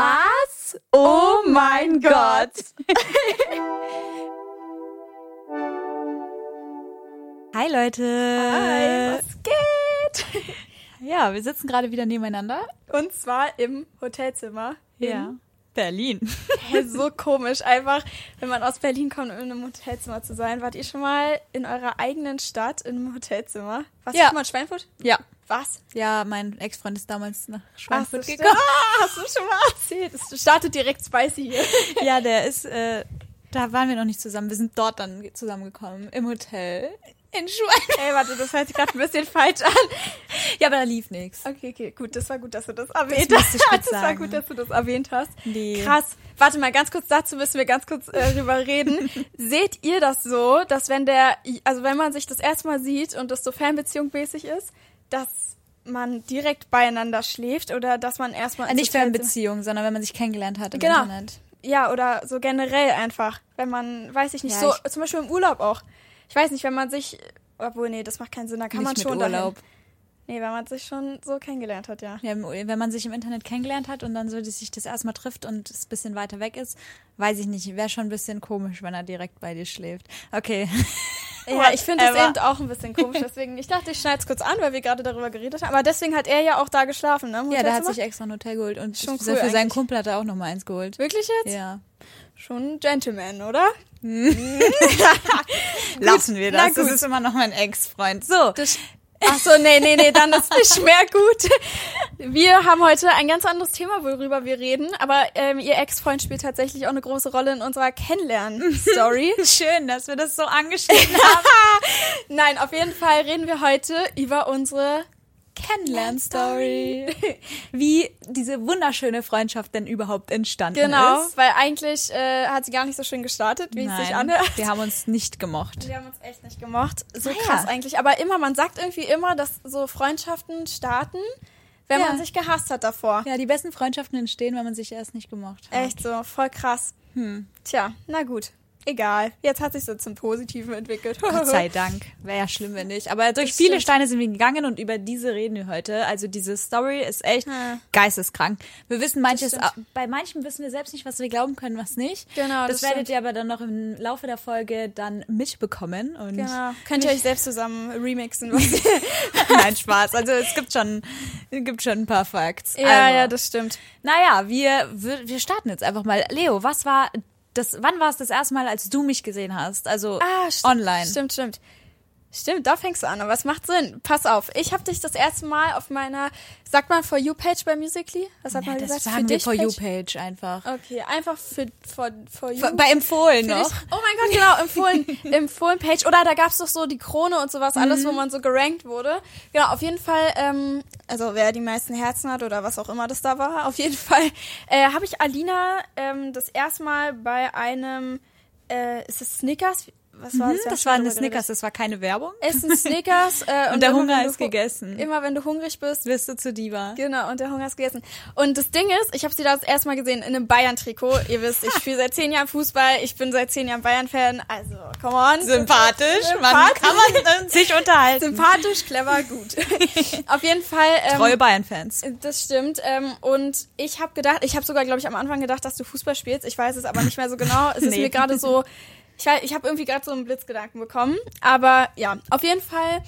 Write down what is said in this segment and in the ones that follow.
Was? Oh mein Gott. Hi Leute. Hi, was geht? Ja, wir sitzen gerade wieder nebeneinander. Und zwar im Hotelzimmer. in- Berlin. Hä, so komisch. Einfach, wenn man aus Berlin kommt, um in einem Hotelzimmer zu sein. Wart ihr schon mal in eurer eigenen Stadt in einem Hotelzimmer? Warst Ja. du schon mal in Schweinfurt? Ja. Was? Ja, mein Ex-Freund ist damals nach Ach, Schweinfurt so, gekommen. ah, hast du schon mal erzählt. Es startet direkt spicy hier. Ja, der ist, äh, da waren wir noch nicht zusammen. Wir sind dort dann zusammengekommen. Im Hotel. In Schweinfurt. Ey, warte, das hört sich gerade ein bisschen falsch an. Ja, aber da lief nichts. Okay, okay, gut, das war gut, dass du das erwähnt Das hast. Das war sagen. gut, dass du das erwähnt hast. Nee. Krass. Warte mal, ganz kurz dazu müssen wir ganz kurz äh, drüber reden. Seht ihr das so, dass wenn der, also wenn man sich das erste Mal sieht und das so Fernbeziehung-mäßig ist, dass man direkt beieinander schläft oder dass man erstmal ins Nicht für eine Beziehung, sondern wenn man sich kennengelernt hat im Genau. Internet. Ja, oder so generell einfach, wenn man, weiß ich nicht, Ja, so zum Beispiel im Urlaub auch. Ich weiß nicht, wenn man sich, obwohl nee, das macht keinen Sinn, da kann man schon Urlaub. dahin. Nee, wenn man sich schon so kennengelernt hat, ja. Ja, wenn man sich im Internet kennengelernt hat und dann so sich das erstmal trifft und es ein bisschen weiter weg ist, weiß ich nicht, wäre schon ein bisschen komisch, wenn er direkt bei dir schläft. Okay. Ja, ich finde es eben auch ein bisschen komisch. Deswegen, ich dachte, ich schneide es kurz an, weil wir gerade darüber geredet haben. Aber deswegen hat er ja auch da geschlafen, ne? Ja, der hat sich extra ein Hotel geholt und Schon für cool seinen eigentlich. Kumpel hat er auch noch mal eins geholt. Wirklich jetzt? Ja. Schon ein Gentleman, oder? Lassen wir das. Das ist immer noch mein Ex-Freund. So. Das, ach so, nee, nee, nee, dann ist nicht mehr gut. Wir haben heute ein ganz anderes Thema, worüber wir reden. Aber ähm, ihr Ex-Freund spielt tatsächlich auch eine große Rolle in unserer Kennenlernen-Story. Schön, dass wir das so angeschnitten haben. Nein, auf jeden Fall reden wir heute über unsere Kennenlern-Story. Wie diese wunderschöne Freundschaft denn überhaupt entstanden Genau, ist. weil eigentlich äh, hat sie gar nicht so schön gestartet, wie es sich Nein, anhört. wir haben uns nicht gemocht. Wir haben uns echt nicht gemocht. So Ah, ja. krass eigentlich. Aber immer, man sagt irgendwie immer, dass so Freundschaften starten, wenn Ja. man sich gehasst hat davor. Ja, die besten Freundschaften entstehen, wenn man sich erst nicht gemocht hat. Echt so, voll krass. Hm. Tja, na gut. Egal. Jetzt hat sich so zum Positiven entwickelt. Gott sei Dank. Wäre ja schlimm, wenn nicht. Aber durch Das viele stimmt. Steine sind wir gegangen und über diese reden wir heute. Also diese Story ist echt Ja. geisteskrank. Wir wissen manches, bei manchen wissen wir selbst nicht, was wir glauben können, was nicht. Genau, Das, das werdet ihr aber dann noch im Laufe der Folge dann mitbekommen. Und Genau. Könnt ihr euch selbst zusammen remixen. Nein, Spaß. Also es gibt schon, es gibt schon ein paar Facts. ja, also, ja, das stimmt. Naja, wir, wir wir starten jetzt einfach mal. Leo, was war das, wann war es das erste Mal, als du mich gesehen hast? Also Ah, st online. Stimmt, stimmt. Stimmt, da fängst du an, aber es macht Sinn. Pass auf, ich habe dich das erste Mal auf meiner, sagt man For You Page bei Musically? Was hat Ja, man das gesagt? sagen wir dich For You Page? Page einfach. Okay, einfach für for, for You. Bei empfohlen Für noch. dich. Oh mein Gott, genau, empfohlen, empfohlen Page. Oder da gab's doch so die Krone und sowas, alles, Mhm. wo man so gerankt wurde. Genau, auf jeden Fall, ähm, also wer die meisten Herzen hat oder was auch immer das da war, auf jeden Fall äh, habe ich Alina ähm, das erste Mal bei einem, äh, ist es Snickers? Was war das? Haben das war eine. Snickers, das war keine Werbung. Essen Snickers. Äh, Und der immer, Hunger ist gegessen. Immer wenn du hungrig bist, Wirst du zu Diva. Genau, und der Hunger ist gegessen. Und das Ding ist, ich habe sie da das erste Mal gesehen in einem Bayern-Trikot. Ihr wisst, ich spiele seit zehn Jahren Fußball, ich bin seit zehn Jahren Bayern-Fan. Also, come on. Sympathisch, man Sympathisch. kann man sich unterhalten. Sympathisch, clever, gut. Auf jeden Fall. Ähm, Treue Bayern-Fans. das stimmt. Ähm, und ich habe gedacht, ich habe sogar, glaube ich, am Anfang gedacht, dass du Fußball spielst. Ich weiß es aber nicht mehr so genau. Es ist Nee. mir gerade so, ich, ich habe irgendwie gerade so einen Blitzgedanken bekommen. Aber ja, auf jeden Fall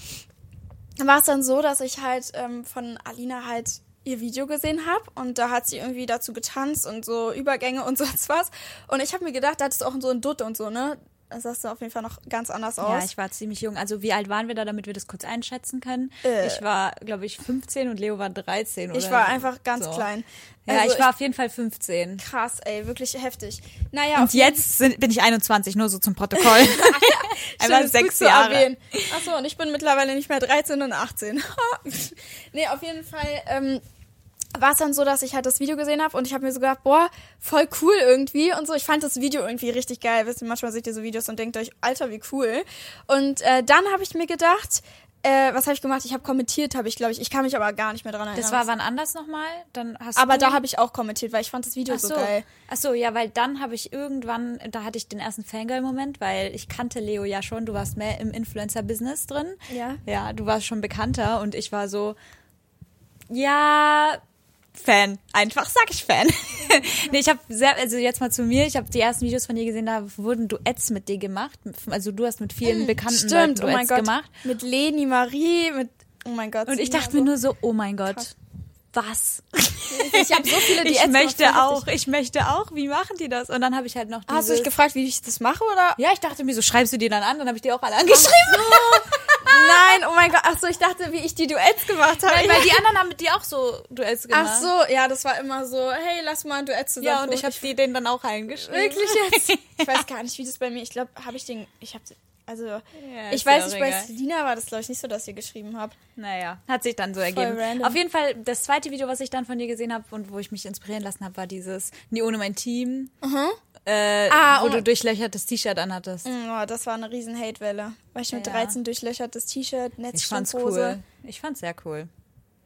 war es dann so, dass ich halt ähm, von Alina halt ihr Video gesehen habe und da hat sie irgendwie dazu getanzt und so Übergänge und sonst was. Und ich habe mir gedacht, da hattest du auch so ein Dutt und so, ne? Sahst du auf jeden Fall noch ganz anders Ja, aus. ich war ziemlich jung. Also wie alt waren wir da, damit wir das kurz einschätzen können? Äh. Ich war, glaube ich, 15 und Leo war 13 oder Ich war einfach ganz so. klein. Ja, Also ich war auf jeden Fall 15. krass, ey, wirklich heftig. Naja, Und jetzt sind, bin ich 21, nur so zum Protokoll. Einmal sechs Jahre. erwähnen. Achso, und ich bin mittlerweile nicht mehr 13 und 18. nee, auf jeden Fall ähm, war es dann so, dass ich halt das Video gesehen habe und ich habe mir so gedacht, boah, voll cool irgendwie und so. Ich fand das Video irgendwie richtig geil. Wisst ihr, manchmal seht ihr so Videos und denkt euch, Alter, wie cool. Und äh, dann habe ich mir gedacht, äh, was habe ich gemacht? Ich habe kommentiert, habe ich, glaube ich. Ich kann mich aber gar nicht mehr dran erinnern. Das war wann anders nochmal? Dann hast aber da habe ich auch kommentiert, weil ich fand das Video Ach so so. geil. Ach so, ja, weil dann habe ich irgendwann, da hatte ich den ersten Fangirl-Moment, weil ich kannte Leo ja schon, du warst mehr im Influencer-Business drin. Ja. Ja, du warst schon bekannter und ich war so, ja, Fan. Einfach sag ich Fan. nee, ich habe sehr, also jetzt mal zu mir, ich habe die ersten Videos von dir gesehen, da wurden Duets mit dir gemacht. Also du hast mit vielen bekannten Stimmt, Leuten oh Duets mein Gott. gemacht. Mit Leni Marie, mit, oh mein Gott. Und ich dachte mir nur so, oh mein Gott, Krass. was? Ich habe so viele Ich Diäts möchte gemacht, auch, ich möchte auch. Wie machen die das? Und dann habe ich halt noch Hast du dich dieses- gefragt, wie ich das mache, oder? Ja, ich dachte mir so, schreibst du die dann an? Dann habe ich die auch alle angeschrieben. Nein, oh mein Gott. Ach so, ich dachte, wie ich die Duets gemacht habe. Weil die anderen haben mit dir auch so Duets gemacht. Ach so, ja, das war immer so, hey, lass mal ein Duett zusammen. Ja, und ich habe die denen dann auch eingeschrieben. wirklich jetzt. Ich weiß gar nicht, wie das bei mir. Ich glaube, habe ich den. Ich habe also ich ist weiß ja nicht, bei. Selina war das glaube ich nicht so, dass ihr geschrieben habt. Naja, hat sich dann so ergeben. random. Auf jeden Fall, das zweite Video, was ich dann von dir gesehen habe und wo ich mich inspirieren lassen habe, war dieses Nie ohne mein Team. Äh, Ah, wo oh. du durchlöchertes T-Shirt anhattest. Oh, das war eine riesen Hate-Welle. Weil ich mit Ja. 13 durchlöchertes T-Shirt, Ich fand's Netzstrumpfhose. cool. Ich fand's sehr cool.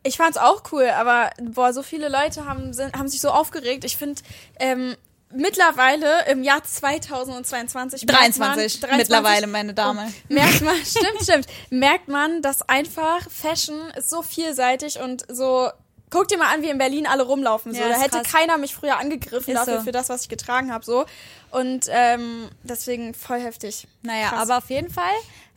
Ich fand's auch cool, aber boah, so viele Leute haben, sind, haben sich so aufgeregt. Ich finde, ähm, mittlerweile im Jahr 2022 merkt 23, man, 23 mittlerweile, meine Dame. Oh, merkt man, stimmt, stimmt, merkt man, dass einfach Fashion ist so vielseitig und so. Guck dir mal an, wie in Berlin alle rumlaufen. So. Ja, da hätte krass. keiner mich früher angegriffen Ist dafür so. für das, was ich getragen habe. So. Und ähm, deswegen voll heftig. Naja, Krass. aber auf jeden Fall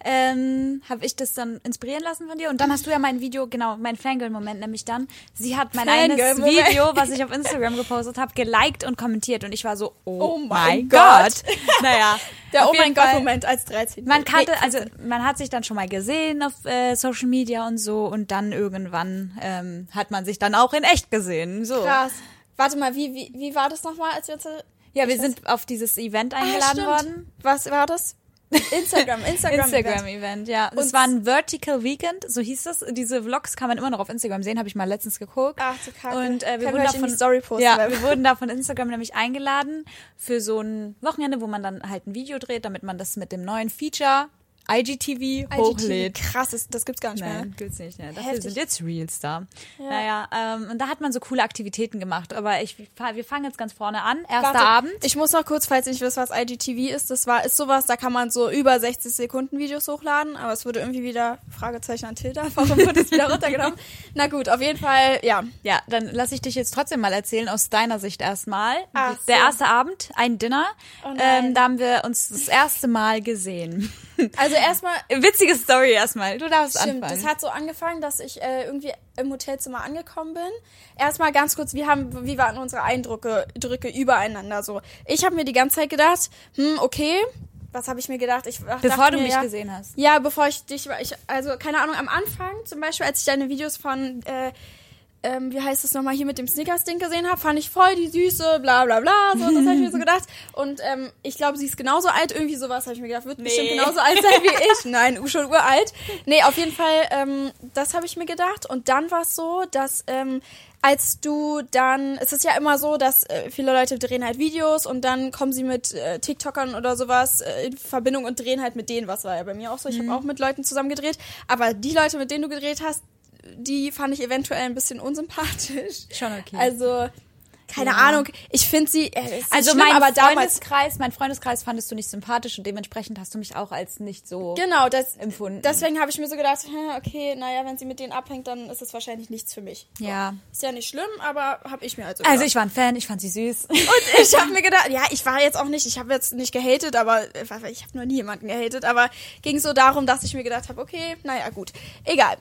ähm, habe ich das dann inspirieren lassen von dir. Und dann hast du ja mein Video, genau, mein Fangirl-Moment nämlich dann. Sie hat mein Fangirl-Moment. Video, was ich auf Instagram gepostet habe, geliked und kommentiert. Und ich war so, oh, Oh mein Gott. Gott. Naja, Der Oh mein. Gott-Moment als 13. Man kannte, also man hat sich dann schon mal gesehen auf äh, Social Media und so und dann irgendwann ähm, hat man sich dann auch in echt gesehen. So. Krass. Warte mal, wie, wie, wie war das nochmal, als wir jetzt. Ja, wir sind auf dieses Event Ah, eingeladen stimmt. worden. Was war das? Instagram, Instagram. Instagram-Event, ja. Und- Es war ein Vertical Weekend, so hieß das. Diese Vlogs kann man immer noch auf Instagram sehen, habe ich mal letztens geguckt. Ach, du Kacke. Und äh, wir Können wurden davon Story posten, ja, wir wurden da von Instagram nämlich eingeladen für so ein Wochenende, wo man dann halt ein Video dreht, damit man das mit dem neuen Feature IGTV, hochlädt. Krass, das, das gibt's gar nicht mehr. Nein, gibt's nicht. Ne? Dafür Heftig. sind jetzt Reels da. Naja, ähm, und da hat man so coole Aktivitäten gemacht. Aber ich, wir fangen jetzt ganz vorne an. Erster Warte, Abend. Ich muss noch kurz, falls ihr nicht wisst, was IGTV ist, das war, ist sowas, da kann man so über 60 Sekunden Videos hochladen, aber es wurde irgendwie wieder, Fragezeichen an Tilda, warum wurde es wieder runtergenommen? Na gut, auf jeden Fall, ja. Ja, dann lass ich dich jetzt trotzdem mal erzählen, aus deiner Sicht erstmal. Ach Der so. erste Abend, ein Dinner. Oh ähm, da haben wir uns das erste Mal gesehen. Also erstmal, Witzige Story erstmal. Du darfst Stimmt, anfangen. das hat so angefangen, dass ich äh, irgendwie im Hotelzimmer angekommen bin. Erstmal ganz kurz, wie haben, wie waren unsere Eindrücke Drücke übereinander so? Ich habe mir die ganze Zeit gedacht, hm, okay, was habe ich mir gedacht? Ich Bevor dachte du mich ja, gesehen hast. Ja, bevor ich dich, ich, also keine Ahnung, am Anfang zum Beispiel, als ich deine Videos von, äh, ähm, wie heißt es nochmal, hier mit dem Snickers-Ding gesehen habe, fand ich voll die Süße, bla bla bla, so, das habe ich mir so gedacht. Und ähm, ich glaube, sie ist genauso alt, irgendwie sowas habe ich mir gedacht, wird bestimmt Nee. genauso alt sein wie ich. Nein, schon uralt. Nee, auf jeden Fall, ähm, das habe ich mir gedacht. Und dann war es so, dass ähm, als du dann, es ist ja immer so, dass äh, viele Leute drehen halt Videos und dann kommen sie mit äh, TikTokern oder sowas äh, in Verbindung und drehen halt mit denen, was war ja bei mir auch so. Ich habe auch mit Leuten zusammen gedreht, aber die Leute, mit denen du gedreht hast, die fand ich eventuell ein bisschen unsympathisch. Schon okay. Also, keine Ja. Ahnung, ich finde sie, äh, Also schlimm, mein aber Freundeskreis, mein Freundeskreis fandest du nicht sympathisch und dementsprechend hast du mich auch als nicht so genau, das, empfunden. deswegen habe ich mir so gedacht, okay, naja, wenn sie mit denen abhängt, dann ist es wahrscheinlich nichts für mich. So. Ja. Ist ja nicht schlimm, aber habe ich mir also Also gedacht. ich war ein Fan, ich fand sie süß. Und ich habe mir gedacht, ja, ich war jetzt auch nicht, ich habe jetzt nicht gehatet, aber äh, ich habe noch nie jemanden gehatet, aber ging so darum, dass ich mir gedacht habe, okay, naja, gut, egal.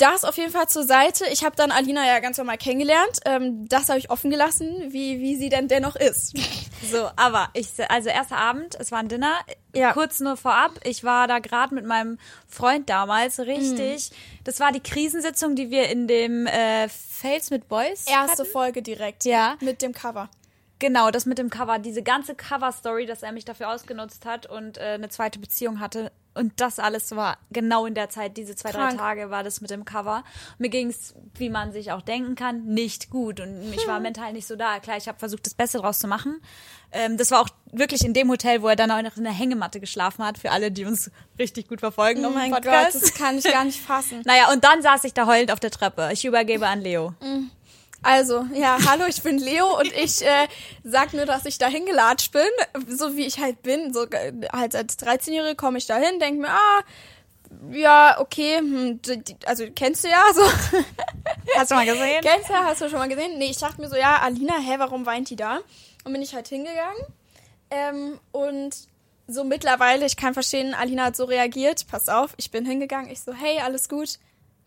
Das auf jeden Fall zur Seite. Ich habe dann Alina ja ganz normal kennengelernt. Ähm, das habe ich offen gelassen, wie, wie sie denn dennoch ist. So, aber ich, also erster Abend, es war ein Dinner. Ja. Kurz nur vorab, ich war da gerade mit meinem Freund damals richtig. Das war die Krisensitzung, die wir in dem äh, Fails mit Boys Erste hatten. Folge direkt. Ja. Mit dem Cover. Genau, das mit dem Cover, diese ganze Cover-Story, dass er mich dafür ausgenutzt hat und äh, eine zweite Beziehung hatte. Und das alles war genau in der Zeit, diese zwei, Krank. drei Tage war das mit dem Cover. Mir ging's, wie man sich auch denken kann, nicht gut. Und ich war mental nicht so da. Klar, ich habe versucht, das Beste draus zu machen. Ähm, das war auch wirklich in dem Hotel, wo er dann auch noch in der Hängematte geschlafen hat, für alle, die uns richtig gut verfolgen Oh mein Gott, Podcast. das kann ich gar nicht fassen. naja, und dann saß ich da heulend auf der Treppe. Ich übergebe an Leo. Also, ja, hallo, ich bin Leo und ich äh, sag nur, dass ich da hingelatscht bin, so wie ich halt bin. So äh, halt als 13-Jährige komme ich da hin, denke mir, ah, ja, okay, hm, also kennst du ja so. Hast du mal gesehen? Kennst du, hast du schon mal gesehen? Nee, ich dachte mir so, ja, Alina, hä, warum weint die da? Und bin ich halt hingegangen. Ähm, und so mittlerweile, ich kann verstehen, Alina hat so reagiert. Pass auf, ich bin hingegangen. Ich so, hey, alles gut?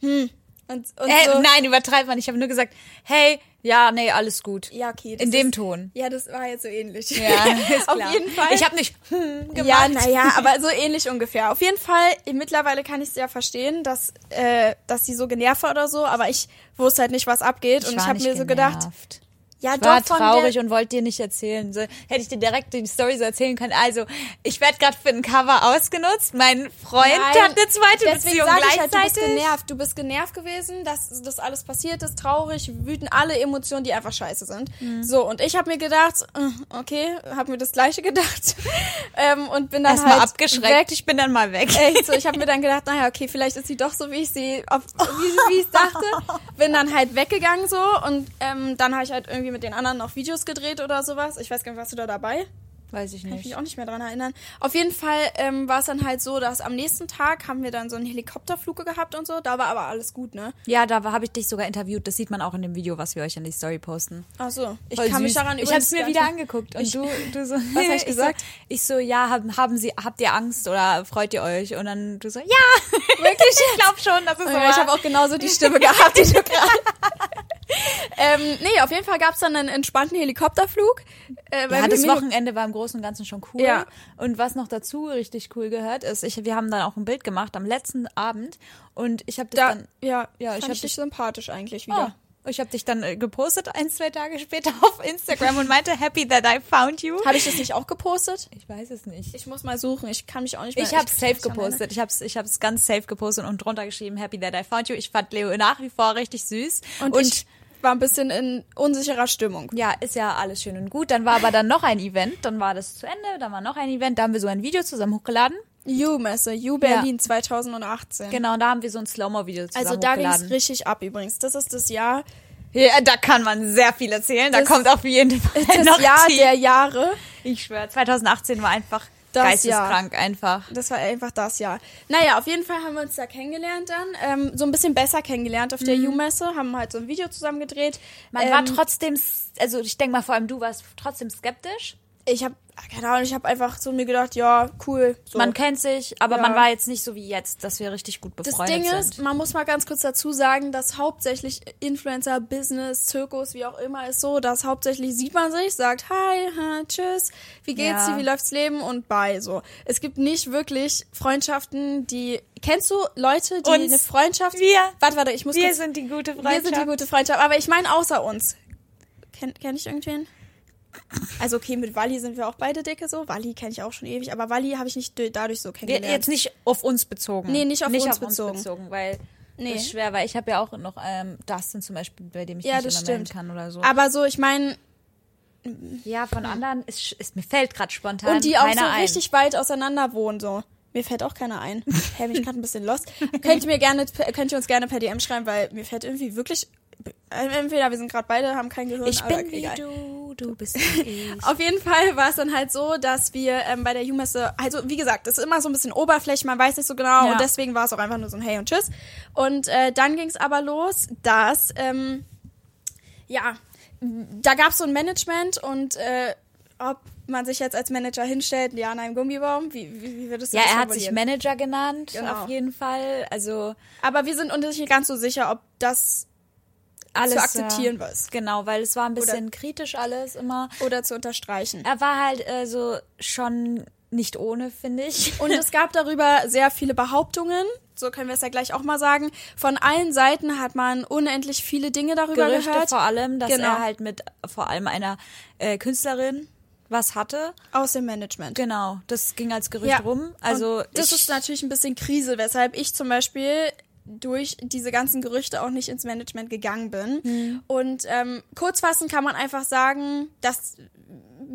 Hm. Und, und Äh, so, nein, übertreib mal. Ich habe nur gesagt, hey, ja, nee, alles gut. ja, okay. In dem ist, Ton. Ja, das war jetzt so ähnlich. Ja, ist Auf klar. jeden Fall. Ich habe nicht hm, gemacht. Ja, naja, aber so ähnlich ungefähr. Auf jeden Fall, mittlerweile kann ich es ja verstehen, dass, äh, dass sie so genervt war oder so, aber ich wusste halt nicht, was abgeht. und ich habe mir so gedacht, genervt. Ja, Ich war doch von traurig und wollte dir nicht erzählen. So, hätte ich dir direkt die Story so erzählen können. Also, ich werde gerade für ein Cover ausgenutzt. Mein Freund Nein, hat eine zweite Beziehung ich halt, gleichzeitig. du bist genervt. Du bist genervt gewesen, dass das alles passiert ist, traurig, wütend, alle Emotionen, die einfach scheiße sind. Mhm. So, und ich habe mir gedacht, äh, okay, habe mir das Gleiche gedacht ähm, und bin dann Erstmal halt abgeschreckt. weg. Ich bin dann mal weg. Echt so, ich habe mir dann gedacht, naja, okay, vielleicht ist sie doch so, wie ich sie, wie, wie ich dachte. Bin dann halt weggegangen so und ähm, dann habe ich halt irgendwie mit den anderen noch Videos gedreht oder sowas. Ich weiß gar nicht, warst du da dabei? Weiß ich Kann ich nicht. mich auch nicht mehr dran erinnern. Auf jeden Fall ähm, war es dann halt so, dass am nächsten Tag haben wir dann so einen Helikopterflug gehabt und so. Da war aber alles gut, ne? Ja, da habe ich dich sogar interviewt. Das sieht man auch in dem Video, was wir euch in die Story posten. Ach so. Ich Voll kann mich süß. daran Ich habe es mir wieder nicht- angeguckt und Ich- du, du so. Was hab ich gesagt? So, ich so, ja, haben, haben Sie, habt ihr Angst oder freut ihr euch? Und dann du so, ja, Wirklich? ich glaube schon, dass es so Ja, ich war. habe auch genauso die Stimme gehabt, die du gerade. Ähm, nee, auf jeden Fall gab es dann einen entspannten Helikopterflug. Äh, Ja, das Wochenende war im Großen und Ganzen schon cool. Ja. Und was noch dazu richtig cool gehört, ist, ich, wir haben dann auch ein Bild gemacht am letzten Abend und ich habe dich Da, dann, ja, Ja, ich ich, hab dich sympathisch eigentlich oh, wieder. ich habe dich dann äh, gepostet ein, zwei Tage später auf Instagram und meinte, happy that I found you. Habe ich das nicht auch gepostet? Ich weiß es nicht. Ich muss mal suchen. Ich kann mich auch nicht mehr. Ich habe safe gepostet. Ich habe es ich hab's ganz safe gepostet und drunter geschrieben, happy that I found you. Ich fand Leo nach wie vor richtig süß. erinnern. Und, ich war ein bisschen in unsicherer Stimmung. ja, ist ja alles schön und gut. Dann war aber dann noch ein Event. Dann war das zu Ende. Dann war noch ein Event. Da haben wir so ein Video zusammen hochgeladen. U-Messe, U Berlin 2018. Genau, da haben wir so ein Slow-Mo-Video zusammen Also da ging es richtig ab übrigens. Das ist das Jahr, Ja, da kann man sehr viel erzählen. Da Das- kommt auf jeden Fall das noch Jahr der Jahre. Ich schwöre, 2018 war einfach Das geisteskrank einfach. Das war einfach das Jahr. Naja, auf jeden Fall haben wir uns da kennengelernt dann. Ähm, so ein bisschen besser kennengelernt auf der U-Messe. Haben halt so ein Video zusammen gedreht. Man ähm, war trotzdem, also ich denke mal vor allem du warst trotzdem skeptisch. Ich habe keine Ahnung, ich habe einfach so mir gedacht, ja, cool. So. Man kennt sich, aber Ja. man war jetzt nicht so wie jetzt, dass wir richtig gut Das befreundet Ding sind. ist, man muss mal ganz kurz dazu sagen, dass hauptsächlich Influencer, Business, Zirkus, wie auch immer, ist so, dass hauptsächlich sieht man sich, sagt Hi, ha, tschüss, wie geht's Ja. dir, wie läuft's Leben und bye. So, es gibt nicht wirklich Freundschaften, die kennst du Leute, die Uns. eine Freundschaft? Wir. Warte, warte, ich muss wir kurz, sind die gute wir Freundschaft. sind die gute Freundschaft. Aber ich meine außer uns. Kenn, kenn ich irgendwen? Also okay, mit Wally sind wir auch beide dicke so. Wally kenne ich auch schon ewig, aber Wally habe ich nicht dadurch so kennengelernt. Jetzt nicht auf uns bezogen. Nee, nicht auf uns bezogen. bezogen, weil Nee. das ist schwer, weil ich habe ja auch noch ähm, Dustin zum Beispiel, bei dem ich Ja, mich das immer kann oder so. aber so, ich meine, ja, von anderen ist, ist mir fällt gerade spontan Und die auch so ein. richtig weit auseinander wohnen, so. Mir fällt auch keiner ein. Hä, bin ich gerade ein bisschen lost. könnt ihr mir gerne, könnt ihr uns gerne per DM schreiben, weil mir fällt irgendwie wirklich, entweder wir sind gerade beide, haben kein Gehirn, Ich bin wie du, du bist wie ich. Auf jeden Fall war es dann halt so, dass wir ähm, bei der U-Messe, also wie gesagt, es ist immer so ein bisschen Oberfläche, man weiß nicht so genau Ja. und deswegen war es auch einfach nur so ein Hey und Tschüss. Und äh, dann ging es aber los, dass, ähm, ja, da gab es so ein Management und äh, ob man sich jetzt als Manager hinstellt, ja, an einem Gummibaum, wie, wie, wie würdest du Ja, das er hat sich? Manager genannt, Genau. auf jeden Fall. Also Aber wir sind uns nicht ganz so sicher, ob das alles zu akzeptieren ja, ist Genau, weil es war ein bisschen kritisch alles immer. oder zu unterstreichen. Er war halt äh, so schon nicht ohne, finde ich. Und es gab darüber sehr viele Behauptungen, so können wir es ja gleich auch mal sagen. Von allen Seiten hat man unendlich viele Dinge darüber Gerüchte gehört. vor allem, dass Genau. er halt mit vor allem einer äh, Künstlerin was hatte. Aus dem Management. Genau, das ging als Gerücht rum. Also das ist natürlich ein bisschen Krise, weshalb ich zum Beispiel durch diese ganzen Gerüchte auch nicht ins Management gegangen bin. Mhm. Und ähm, kurzfassend kann man einfach sagen, dass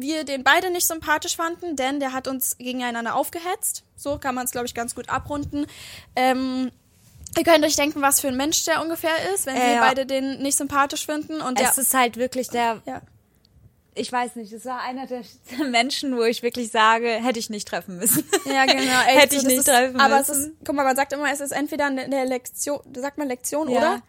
wir den beide nicht sympathisch fanden, denn der hat uns gegeneinander aufgehetzt. So kann man es, glaube ich, ganz gut abrunden. Ähm, ihr könnt euch denken, was für ein Mensch der ungefähr ist, wenn Äh, wir ja. beide den nicht sympathisch finden. Und der, es ist halt wirklich der, ja. Ich weiß nicht, es war einer der Menschen, wo ich wirklich sage, hätte ich nicht treffen müssen. Ja, genau. echt Hätte so, ich nicht ist, treffen Aber es müssen. ist, guck mal, man sagt immer, es ist entweder eine Lektion, sagt man Lektion, Ja. oder?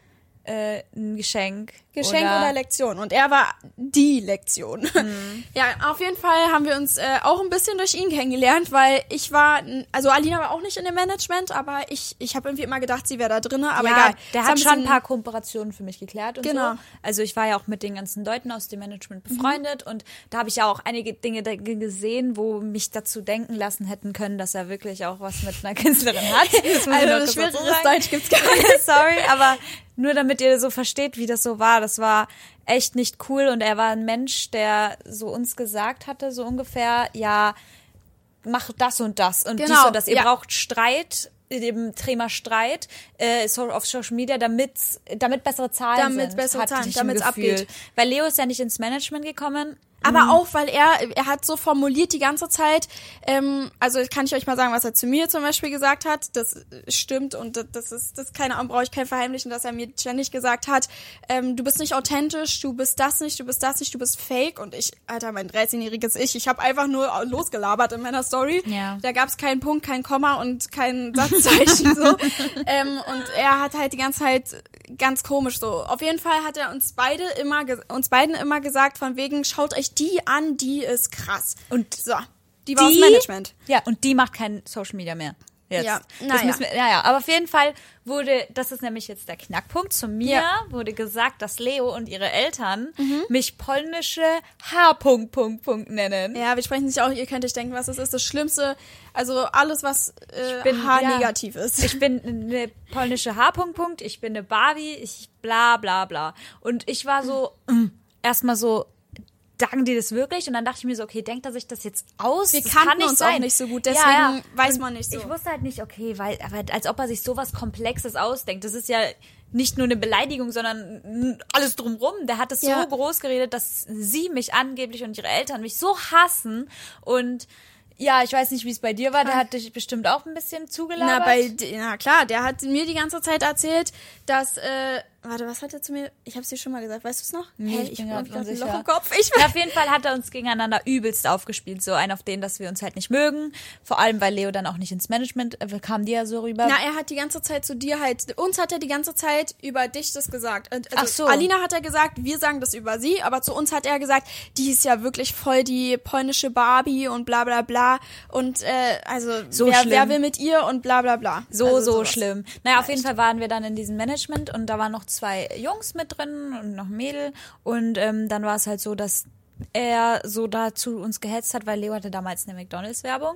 Äh, ein Geschenk. Geschenk oder, Lektion. Und er war die Lektion. Mhm. Ja, auf jeden Fall haben wir uns äh, auch ein bisschen durch ihn kennengelernt, weil ich war, also Alina war auch nicht in dem Management, aber ich, ich habe irgendwie immer gedacht, sie wäre da drinne. Aber ja, egal. der hat schon ein paar Kooperationen für mich geklärt und Genau. so. Also ich war ja auch mit den ganzen Leuten aus dem Management Mhm. befreundet und da habe ich ja auch einige Dinge gesehen, wo mich dazu denken lassen hätten können, dass er wirklich auch was mit einer Künstlerin hat. Das Also schwereres. Deutsch gibt's gar nicht. Sorry, aber nur damit ihr so versteht, wie das so war. Das war echt nicht cool und er war ein Mensch, der so uns gesagt hatte, so ungefähr, ja, mach das und das und dies Genau, und das. Ihr ja. braucht Streit, dem Thema Streit äh, so auf Social Media, damit damit bessere Zahlen Damit sind. bessere Zahlen, Gefühl. abgeht. Weil Leo ist ja nicht ins Management gekommen. Aber auch, weil er, er hat so formuliert die ganze Zeit, ähm, also kann ich euch mal sagen, was er zu mir zum Beispiel gesagt hat, das stimmt und das- das ist, das keine Ahnung, brauche ich kein Verheimlichen, dass er mir ständig gesagt hat, ähm, du bist nicht authentisch, du bist das nicht, du bist das nicht, du bist fake und ich, Alter, mein 13-jähriges Ich, ich habe einfach nur losgelabert in meiner Story. Ja. Da gab es keinen Punkt, kein Komma und kein Satzzeichen so. ähm, und er hat halt die ganze Zeit ganz komisch so. Auf jeden Fall hat er uns beide immer, uns beiden immer gesagt, von wegen, schaut euch die an, die ist krass. Und So, die war dem Management. Ja, und die macht kein Social Media mehr. Jetzt. Ja, naja. müssen wir, naja, aber auf jeden Fall wurde, das ist nämlich jetzt der Knackpunkt, zu mir Ja. wurde gesagt, dass Leo und ihre Eltern Mhm. mich polnische H. Punkt, Punkt, Punkt nennen. Ja, wir sprechen sich auch, ihr könnt euch denken, was das ist. Das Schlimmste, also alles, was äh, bin- H-negativ ist. Ich bin eine polnische H. Punkt, Punkt, ich bin eine Barbie, ich bla bla bla. Und ich war so, mm, erstmal so, sagen die das wirklich? Und dann dachte ich mir so, okay, denkt er sich das jetzt aus? Wir das kannten kann nicht uns auch sein. nicht so gut, deswegen weiß man nicht so. Ich wusste halt nicht, okay, weil, aber als ob er sich sowas Komplexes ausdenkt. Das ist ja nicht nur eine Beleidigung, sondern alles drumrum. Der hat es Ja. so groß geredet, dass sie mich angeblich und ihre Eltern mich so hassen. Und ja, ich weiß nicht, wie es bei dir war. Der hat dich bestimmt auch ein bisschen zugelabert. Na, bei, na klar, der hat mir die ganze Zeit erzählt, dass, äh, warte, was hat er zu mir, ich hab's dir schon mal gesagt, weißt du es noch? Nee, Hä, ich bin ein unsicher. Loch im Kopf. Ich Ja, auf jeden Fall hat er uns gegeneinander übelst aufgespielt. So ein auf den, dass wir uns halt nicht mögen. Vor allem, weil Leo dann auch nicht ins Management, äh, kam die ja so rüber. Na, er hat die ganze Zeit zu dir halt, uns hat er die ganze Zeit über dich das gesagt. Also Ach so. Alina hat er gesagt, wir sagen das über sie, aber zu uns hat er gesagt, die ist ja wirklich voll die polnische Barbie und bla bla bla. Und äh, also So wer, wer will mit ihr und bla bla bla. So, also so sowas. schlimm. Naja, auf jeden Fall waren wir dann in diesem Management und da waren noch zwei Jungs mit drin und noch ein Mädel. Und ähm, dann war es halt so, dass er so dazu uns gehetzt hat, weil Leo hatte damals eine McDonalds-Werbung.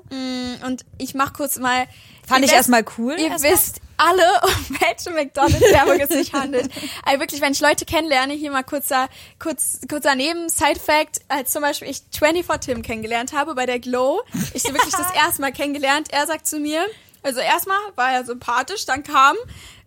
Und ich mach kurz mal. Fand ich wisst- erstmal cool, Ihr erstmal. wisst alle, um welche McDonalds-Werbung es sich handelt. Also wirklich, wenn ich Leute kennenlerne, hier mal kurzer, kurz, kurzer Neben, Side-Fact, als zum Beispiel ich 24 Tim kennengelernt habe bei der Glow. Ich so wirklich das erste Mal kennengelernt. Er sagt zu mir, also erstmal war er sympathisch, dann kam,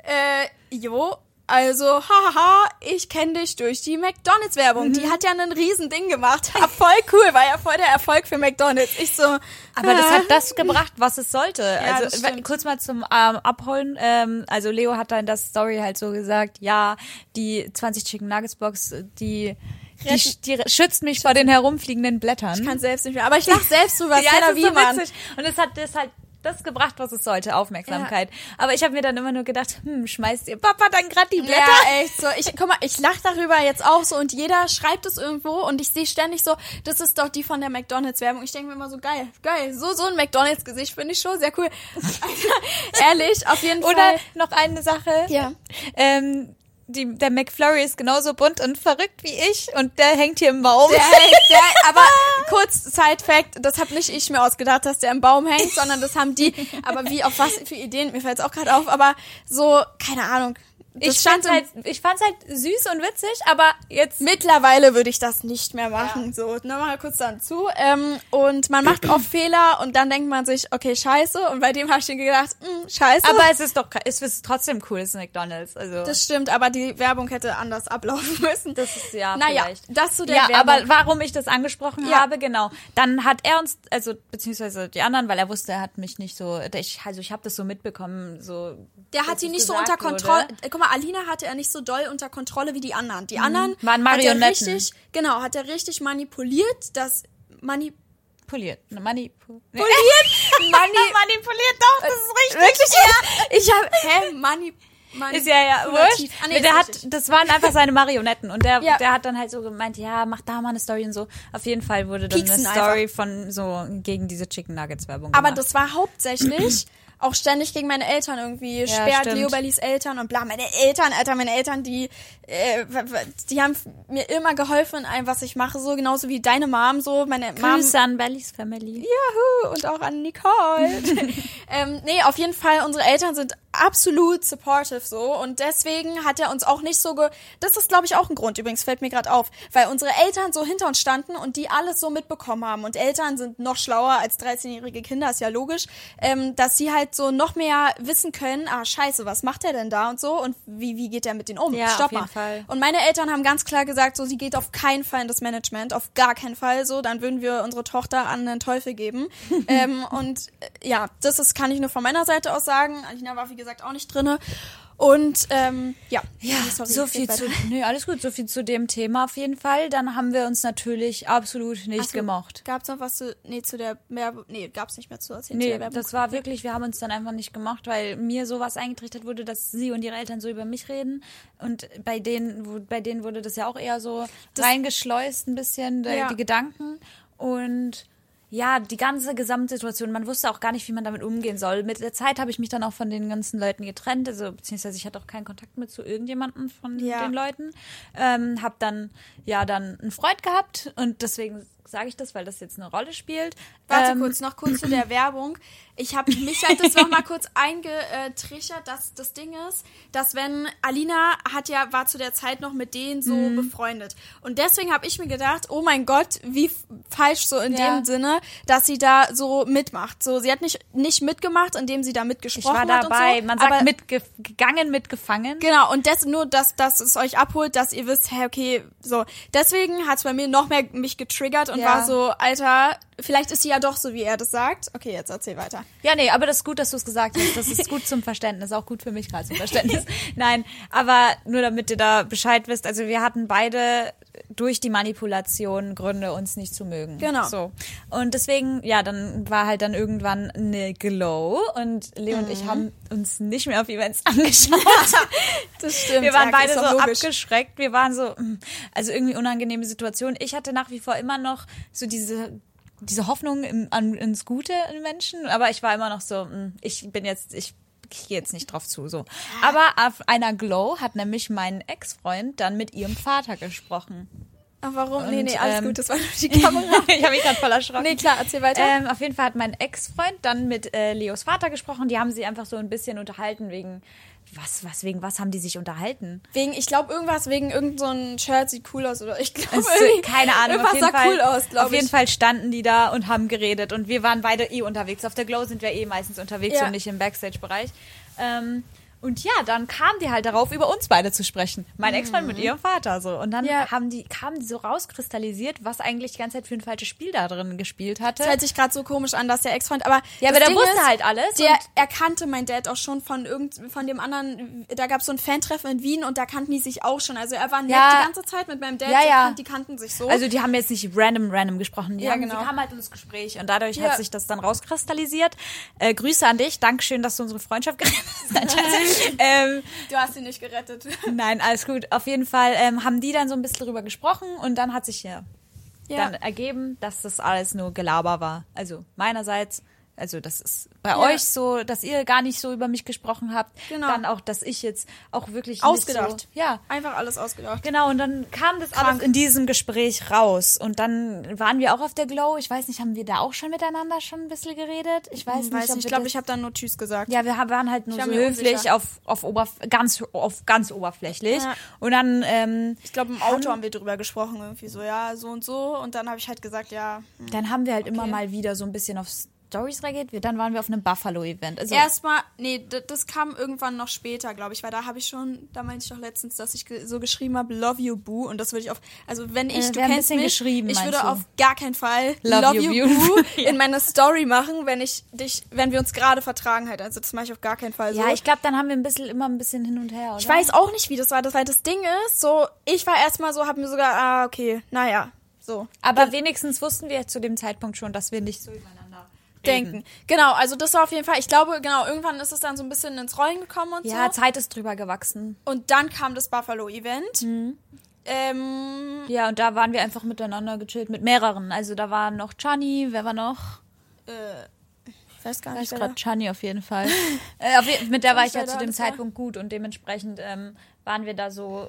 äh, jo, also, haha, ich kenne dich durch die McDonalds-Werbung. Mhm. Die hat ja ein Riesending gemacht. Ja, voll cool, war ja voll der Erfolg für McDonalds. Ich so, Aber das hat das gebracht, was es sollte. das also kurz mal zum ähm, Abholen. Ähm, also Leo hat dann das Story halt so gesagt, ja, die 20 Chicken Nuggets Box, die, die, die schützt mich vor den herumfliegenden Blättern. kann selbst nicht mehr. Aber ich lach selbst drüber. ja, es ist so witzig. Und es hat das halt das gebracht, was es sollte, Aufmerksamkeit. Aber ich habe mir dann immer nur gedacht, hm, schmeißt ihr Papa dann gerade die Blätter? Ja, echt so. Ich guck mal, ich lach darüber jetzt auch so und jeder schreibt es irgendwo und ich sehe ständig so, das ist doch die von der McDonalds Werbung. Ich denke mir immer so geil, geil. So so ein McDonalds Gesicht finde ich schon sehr cool. Ehrlich, auf jeden Oder Fall. noch eine Sache. Ja. Ähm, die, der McFlurry ist genauso bunt und verrückt wie ich und der hängt hier im Baum. Der hängt, der, aber kurz Side Fact, das habe nicht ich mir ausgedacht, dass der im Baum hängt, sondern das haben die. Aber wie auf was für Ideen? Mir fällt es auch gerade auf. Aber so keine Ahnung. Ich fand's halt, ich fand's halt süß und witzig, aber jetzt Mittlerweile würde ich das nicht mehr machen. So, nochmal kurz dann zu. Ähm, und man macht oft Fehler und dann denkt man sich, okay, scheiße. Und bei dem habe ich mir gedacht, hm, scheiße. Aber es ist doch, es ist trotzdem cool, es ist McDonalds. Also das stimmt, aber die Werbung hätte anders ablaufen müssen. das ist ja naja, vielleicht. das zu der ja, Werbung. aber warum ich das angesprochen Ja. habe, genau. Dann hat er uns, also beziehungsweise die anderen, weil er wusste, er hat mich nicht so, ich, also ich habe das so mitbekommen, so. Der hat sie nicht so unter. Kontrolle. Guck mal, Alina hatte er nicht so doll unter Kontrolle wie die anderen. Die anderen Mhm. Waren hat er Marionetten. richtig, genau, hat er richtig manipuliert, das mani Poliert. Ne, Manipu nee. Mani manipuliert doch, das ist richtig. wirklich ja. Ich habe hä mani, mani Ist ja ja wurscht. Ah, nee, der hat, richtig. das waren einfach seine Marionetten und der, Ja. der hat dann halt so gemeint, ja, mach da mal eine Story und so. Auf jeden Fall wurde dann Pieksen eine Story von so gegen diese Chicken Nuggets Werbung Aber gemacht. das war hauptsächlich auch ständig gegen meine Eltern irgendwie. Ja, sperrt stimmt. Leo Bellis Eltern und bla. Meine Eltern, Alter, meine Eltern, die, äh, die haben mir immer geholfen in allem, was ich mache, so genauso wie deine Mom, so meine Mom. Grüße an Bellys Family. Juhu, und auch an Nicole. ähm, nee, auf jeden Fall, unsere Eltern sind absolut supportive so und deswegen hat er uns auch nicht so ge das ist glaube ich auch ein Grund übrigens fällt mir gerade auf weil unsere Eltern so hinter uns standen und die alles so mitbekommen haben und Eltern sind noch schlauer als 13-jährige Kinder ist ja logisch ähm, dass sie halt so noch mehr wissen können ah scheiße was macht er denn da und so und wie wie geht er mit denen um Ja, stopp auf jeden mal Fall. und meine Eltern haben ganz klar gesagt, so sie geht auf keinen Fall in das Management, auf gar keinen Fall so, dann würden wir unsere Tochter an den Teufel geben. ähm, und äh, ja, das ist, kann ich nur von meiner Seite aus sagen. Alina war wie gesagt auch nicht drinne. Und ähm, ja, Ja, sorry, so viel zu, nee, alles gut, so viel zu dem Thema auf jeden Fall. Dann haben wir uns natürlich absolut nicht so, gemocht. Gab's noch was zu, nee, zu der Werbung, nee, gab's nicht mehr zu erzählen zu Nee, Werbung. das war wirklich, wir haben uns dann einfach nicht gemocht, weil mir sowas eingetrichtert wurde, dass sie und ihre Eltern so über mich reden. Und bei denen, wo- bei denen wurde das ja auch eher so reingeschleust ein bisschen, die, Ja. die Gedanken. Und ja, die ganze Gesamtsituation, man wusste auch gar nicht, wie man damit umgehen soll. Mit der Zeit habe ich mich dann auch von den ganzen Leuten getrennt, also beziehungsweise ich hatte auch keinen Kontakt mehr zu irgendjemandem von Ja. den Leuten. Ähm, hab dann ja dann einen Freund gehabt und deswegen sage ich das, weil das jetzt eine Rolle spielt. Warte Ähm, kurz, noch kurz zu der Werbung. Ich habe mich halt das noch mal kurz eingetrichtert, dass das Ding ist, dass wenn Alina hat ja war zu der Zeit noch mit denen so Mhm. befreundet und deswegen habe ich mir gedacht, oh mein Gott, wie falsch so in Ja. dem Sinne, dass sie da so mitmacht. So, sie hat nicht nicht mitgemacht, indem sie da Ich mitgesprochen war hat dabei. und so, Man sagt mitgegangen, mitgefangen. Genau, und das nur, dass, dass es euch abholt, dass ihr wisst, hey, okay, so. Deswegen hat es bei mir noch mehr mich getriggert und Ja. war so, Alter, vielleicht ist sie ja doch so, wie er das sagt. Okay, jetzt erzähl weiter. Ja, nee, aber das ist gut, dass du es gesagt hast. Das ist gut zum Verständnis, auch gut für mich gerade zum Verständnis. Nein, aber nur damit ihr da Bescheid wisst. Also wir hatten beide durch die Manipulation Gründe, uns nicht zu mögen. Genau. So. Und deswegen, ja, dann war halt dann irgendwann eine Glow und Leo und ich Mhm. haben uns nicht mehr auf Events angeschaut. Das stimmt. Wir waren ja, beide so logisch. abgeschreckt. Wir waren so, mm, also irgendwie unangenehme Situation. Ich hatte nach wie vor immer noch so diese diese Hoffnung im, an, ins Gute in Menschen, aber ich war immer noch so, mm, ich bin jetzt, ich gehe jetzt nicht drauf zu, so. Aber auf einer Glow hat nämlich mein Ex-Freund dann mit ihrem Vater gesprochen. Ach, warum? nee, Und, nee, alles ähm, gut, das war nur die Kamera. ich habe mich gerade voll erschrocken. nee, klar, erzähl weiter. Ähm, auf jeden Fall hat mein Ex-Freund dann mit äh, Leos Vater gesprochen. Die haben sie einfach so ein bisschen unterhalten wegen was, was wegen was haben die sich unterhalten? wegen, ich glaube, irgendwas wegen irgend so ein Shirt sieht cool aus oder ich glaube, keine Ahnung. Irgendwas auf jeden sah Fall, cool aus, glaube Auf ich. jeden Fall standen die da und haben geredet und wir waren beide eh unterwegs. Auf der Glow sind wir eh meistens unterwegs Ja. und nicht im Backstage-Bereich. Ähm, Und ja, dann kamen die halt darauf, über uns beide zu sprechen. Mein Ex-Freund mit ihrem Vater so. Und dann Mhm. Ja. haben die, kamen die so rauskristallisiert, was eigentlich die ganze Zeit für ein falsches Spiel da drin gespielt hatte. Das hört sich gerade so komisch an, dass der Ex-Freund, aber Ja, aber der Ding wusste ist, halt alles Der erkannte mein Dad auch schon von irgend von dem anderen. Da gab es so ein Fantreffen in Wien und da kannten die sich auch schon. Also er war nett Ja. die ganze Zeit mit meinem Dad. Ja, die, ja. die kannten sich so. Also die haben jetzt nicht random, random gesprochen. Die, Ja, haben, genau. die kamen halt ins Gespräch und dadurch hat sich das dann rauskristallisiert. Äh, Grüße an dich. Dankeschön, dass du unsere Freundschaft gerettet hast. Ähm, du hast ihn nicht gerettet. nein, alles gut. Auf jeden Fall ähm, haben die dann so ein bisschen drüber gesprochen und dann hat sich ja, Ja. dann ergeben, dass das alles nur Gelaber war. Also meinerseits, also das ist bei Ja. euch so, dass ihr gar nicht so über mich gesprochen habt. Genau. Dann auch, dass ich jetzt auch wirklich Ausgedacht. So, ja, Einfach alles ausgedacht. Genau, und dann kam das Krank. alles in diesem Gespräch raus. Und dann waren wir auch auf der Glow. Ich weiß nicht, haben wir da auch schon miteinander schon ein bisschen geredet? Ich weiß Hm, nicht. Weiß nicht, ich glaube, ich habe dann nur Tschüss gesagt. ja, wir waren halt nur Ich so höflich auf, auf, oberf ganz, auf ganz oberflächlich. Ja. Und dann, ähm, Ich glaube, im Auto haben wir drüber gesprochen, irgendwie so, ja, so und so. Und dann habe ich halt gesagt, ja, dann haben wir halt immer Okay. mal wieder so ein bisschen auf Stories. Wir- Dann waren wir auf einem Buffalo-Event. Also, Erstmal, nee, das kam irgendwann noch später, glaube ich, weil da habe ich schon, da meinte ich doch letztens, dass ich so geschrieben habe, Love you, Boo. Und das würde ich auf, also wenn ich, Äh, du kennst mich, geschrieben, ich würde du? auf gar keinen Fall Love Love, you, you, Boo. Boo in meine Story machen, wenn ich dich, wenn wir uns gerade vertragen halt. Also das mache ich auf gar keinen Fall so. ja, ich glaube, dann haben wir ein bisschen, immer ein bisschen hin und her. Oder? Ich weiß auch nicht, wie das war. Das, weil das Ding ist, so, ich war erstmal so, hab mir sogar, ah, okay, naja, so. Aber wenigstens wussten wir zu dem Zeitpunkt schon, dass wir nicht so übereinander Denken. Genau, also das war auf jeden Fall, ich glaube, genau, irgendwann ist es dann so ein bisschen ins Rollen gekommen und Ja, so. Zeit ist drüber gewachsen. Und dann kam das Buffalo-Event. Mhm. Ähm, Ja, und da waren wir einfach miteinander gechillt mit mehreren. Also da war noch Chani, wer war noch? ich weiß gar Ich nicht, weiß wer gerade Chani auf jeden Fall. äh, auf, je- mit der war ich ja zu dem alles war. Zeitpunkt gut und dementsprechend ähm, waren wir da so,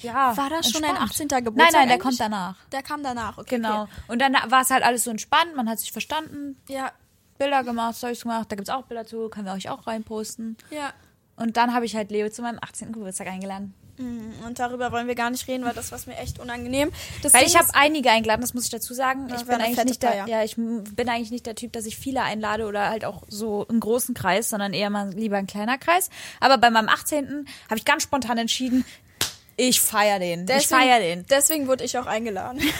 ja. War das schon dein entspannt. 18. Geburtstag Nein, nein, der eigentlich? kommt danach. Der kam danach, okay. Genau. Okay. Und dann war es halt alles so entspannt, man hat sich verstanden, Ja, Bilder gemacht, Stories gemacht, da gibt's auch Bilder zu, können wir euch auch reinposten. ja. Und dann habe ich halt Leo zu meinem 18. Geburtstag eingeladen. Und darüber wollen wir gar nicht reden, weil das war mir echt unangenehm. Das Weil Ding ich habe einige eingeladen, das muss ich dazu sagen. Das ich bin eigentlich nicht der, ja, ich bin eigentlich nicht der Typ, dass ich viele einlade oder halt auch so einen großen Kreis, sondern eher mal lieber ein kleiner Kreis. Aber bei meinem 18. habe ich ganz spontan entschieden, ich feier den. ich feier den. Deswegen wurde ich auch eingeladen.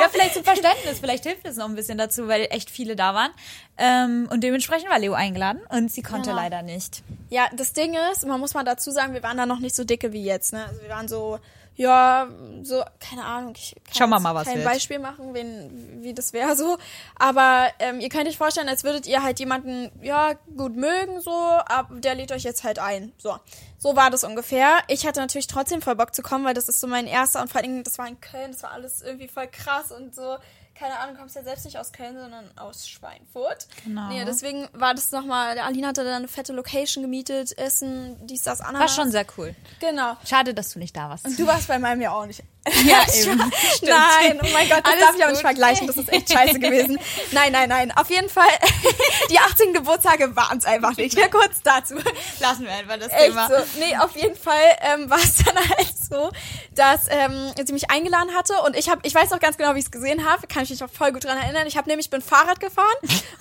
Ja, vielleicht zum Verständnis, vielleicht hilft es noch ein bisschen dazu, weil echt viele da waren. Ähm, und dementsprechend war Leo eingeladen und sie konnte Genau. leider nicht. Ja, das Ding ist, man muss mal dazu sagen, wir waren da noch nicht so dicke wie jetzt. Ne? Also wir waren so, ja, so, keine Ahnung. Ich kann Schauen wir mal, was kein wird. Beispiel machen, wen, wie das wäre so. Aber ähm, ihr könnt euch vorstellen, als würdet ihr halt jemanden, ja, gut mögen, so, aber der lädt euch jetzt halt ein. So. So war das ungefähr. Ich hatte natürlich trotzdem voll Bock zu kommen, weil das ist so mein erster und vor allen Dingen, das war in Köln, das war alles irgendwie voll krass und so. Keine Ahnung, du kommst ja selbst nicht aus Köln, sondern aus Schweinfurt. Genau. Nee, deswegen war das nochmal, Aline hatte da eine fette Location gemietet, Essen, dies, das, War Ananas. schon sehr cool. Genau. Schade, dass du nicht da warst. Und du warst bei meinem ja auch nicht. Ja, eben. Nein, oh mein Gott, das Alles darf ich auch nicht vergleichen. Das ist echt scheiße gewesen. Nein, nein, nein. Auf jeden Fall, die 18 Geburtstage waren es einfach nicht. Ja, kurz dazu. Lassen wir einfach das Echt so. Nee, auf jeden Fall ähm, war es dann halt so, dass ähm, sie mich eingeladen hatte und ich habe, ich weiß noch ganz genau, wie ich es gesehen habe, kann ich mich noch voll gut dran erinnern. Ich habe nämlich bin Fahrrad gefahren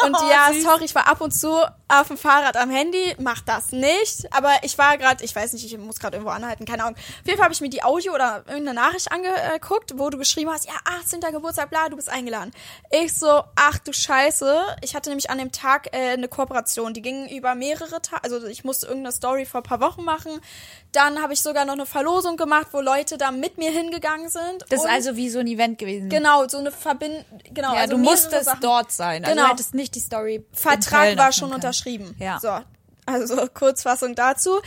und Oh, ja, süß. sorry, ich war ab und zu auf dem Fahrrad am Handy, mach das nicht. Aber ich war gerade, ich weiß nicht, ich muss gerade irgendwo anhalten, keine Ahnung. Auf jeden Fall habe ich mir die Audio oder irgendeine Nachricht angeguckt, wo du geschrieben hast, ja, 18. Geburtstag, bla, du bist eingeladen. Ich so, ach du Scheiße. Ich hatte nämlich an dem Tag äh, eine Kooperation, die ging über mehrere Tage, also ich musste irgendeine Story vor ein paar Wochen machen. Dann habe ich sogar noch eine Verlosung gemacht, wo Leute da mit mir hingegangen sind. Das ist also wie so ein Event gewesen. Genau, so eine Verbindung, genau. Ja, also du musstest Sachen. dort sein. Also Genau. du hättest nicht die Story. Vertrag war schon können. unterschrieben. Ja. So, also Kurzfassung dazu.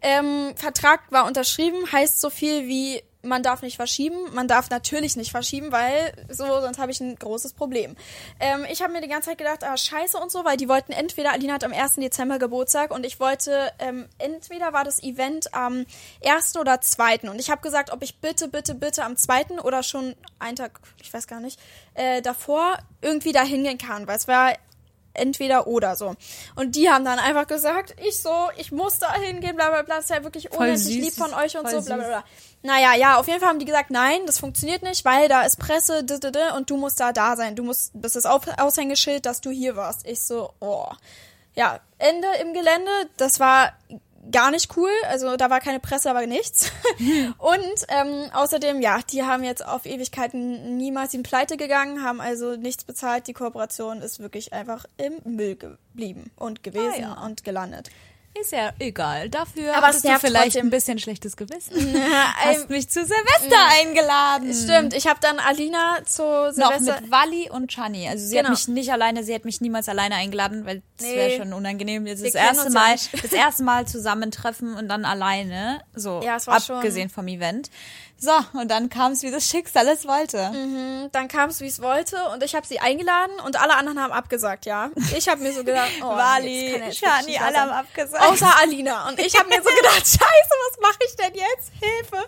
Ähm, Vertrag war unterschrieben, heißt so viel wie man darf nicht verschieben. Man darf natürlich nicht verschieben, weil so, sonst habe ich ein großes Problem. Ähm, ich habe mir die ganze Zeit gedacht, ah, scheiße und so, weil die wollten entweder, Alina hat am 1. Dezember Geburtstag und ich wollte, ähm, entweder war das Event am 1. oder 2. Und ich habe gesagt, ob ich bitte, bitte, bitte am 2. oder schon einen Tag, ich weiß gar nicht, äh, davor irgendwie da hingehen kann, weil es war entweder oder so. Und die haben dann einfach gesagt, ich so, ich muss da hingehen, bla bla bla, das ist ja wirklich unendlich lieb von euch und so, bla bla bla. Naja, ja, auf jeden Fall haben die gesagt, nein, das funktioniert nicht, weil da ist Presse, d -d -d, und du musst da da sein. Du musst, das ist Aushängeschild, dass du hier warst. Ich so, oh. Ja, Ende im Gelände, das war gar nicht cool. Also da war keine Presse, aber nichts. Und ähm, außerdem, ja, die haben jetzt auf Ewigkeiten niemals in Pleite gegangen, haben also nichts bezahlt. Die Kooperation ist wirklich einfach im Müll geblieben und gewesen Ah, ja. und gelandet. Ist ja egal. Dafür Aber es du vielleicht trotzdem. ein bisschen schlechtes Gewissen. Ähm, Hast mich zu Silvester eingeladen. Stimmt, ich habe dann Alina zu Noch Silvester... mit Wally und Chani. Also sie Genau. hat mich nicht alleine, sie hat mich niemals alleine eingeladen, weil das Nee. wäre schon unangenehm. Jetzt das kennen erste ja Mal, das erste Mal zusammentreffen und dann alleine. So Ja, es war schon- abgesehen vom Event. So, und dann kam es, wie das Schicksal es wollte. Mhm. dann kam es, wie es wollte und ich habe sie eingeladen und alle anderen haben abgesagt, ja. Ich habe mir so gedacht, oh, jetzt Shani, alle haben abgesagt. Außer Alina. Und ich habe mir so gedacht, scheiße, was mache ich denn jetzt? Hilfe.